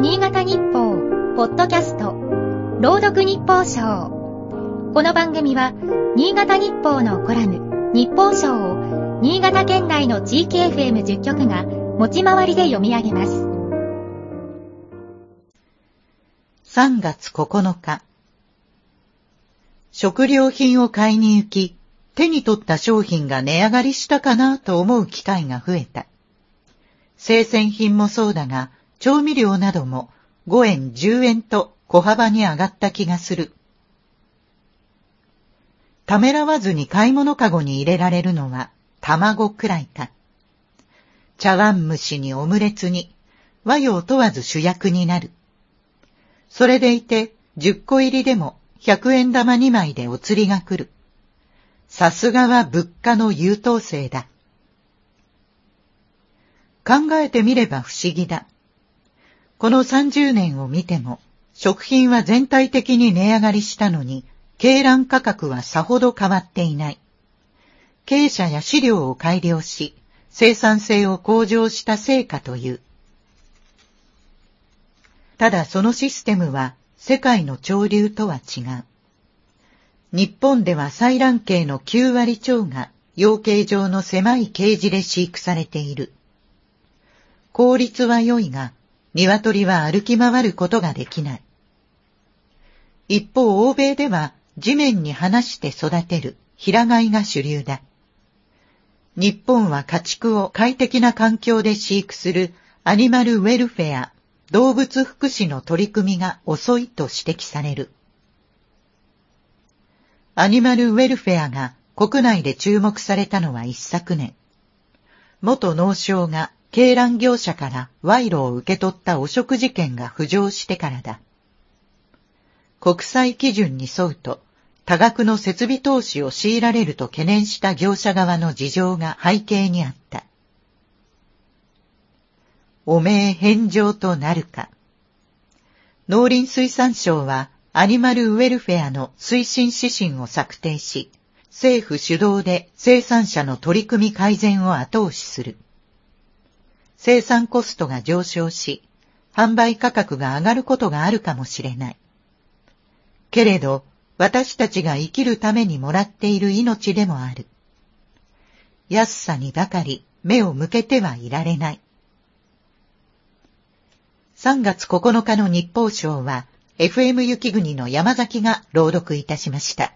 新潟日報、ポッドキャスト、朗読日報賞。この番組は、新潟日報のコラム、日報賞を、新潟県内の地域 FM10 局が、持ち回りで読み上げます。3月9日。食料品を買いに行き、手に取った商品が値上がりしたかなと思う機会が増えた。生鮮品もそうだが、調味料なども5円、10円と小幅に上がった気がする。ためらわずに買い物かごに入れられるのは卵くらいか。茶碗蒸しにオムレツに和洋問わず主役になる。それでいて10個入りでも100円玉2枚でお釣りが来る。さすがは物価の優等生だ。考えてみれば不思議だ。この30年を見ても、食品は全体的に値上がりしたのに、鶏卵価格はさほど変わっていない。経社や飼料を改良し、生産性を向上した成果という。ただそのシステムは世界の潮流とは違う。日本では採卵系の9割超が養鶏場の狭いケージで飼育されている。効率は良いが、鶏は歩き回ることができない。一方、欧米では地面に離して育てる平飼いが主流だ。日本は家畜を快適な環境で飼育するアニマルウェルフェア、動物福祉の取り組みが遅いと指摘される。アニマルウェルフェアが国内で注目されたのは一昨年。元農省が鶏卵業者から賄賂を受け取った汚職事件が浮上してからだ。国際基準に沿うと、多額の設備投資を強いられると懸念した業者側の事情が背景にあった。汚名返上となるか。農林水産省はアニマルウェルフェアの推進指針を策定し、政府主導で生産者の取り組み改善を後押しする。生産コストが上昇し、販売価格が上がることがあるかもしれない。けれど、私たちが生きるためにもらっている命でもある。安さにばかり目を向けてはいられない。3月9日の日報賞は、FM 雪国の山崎が朗読いたしました。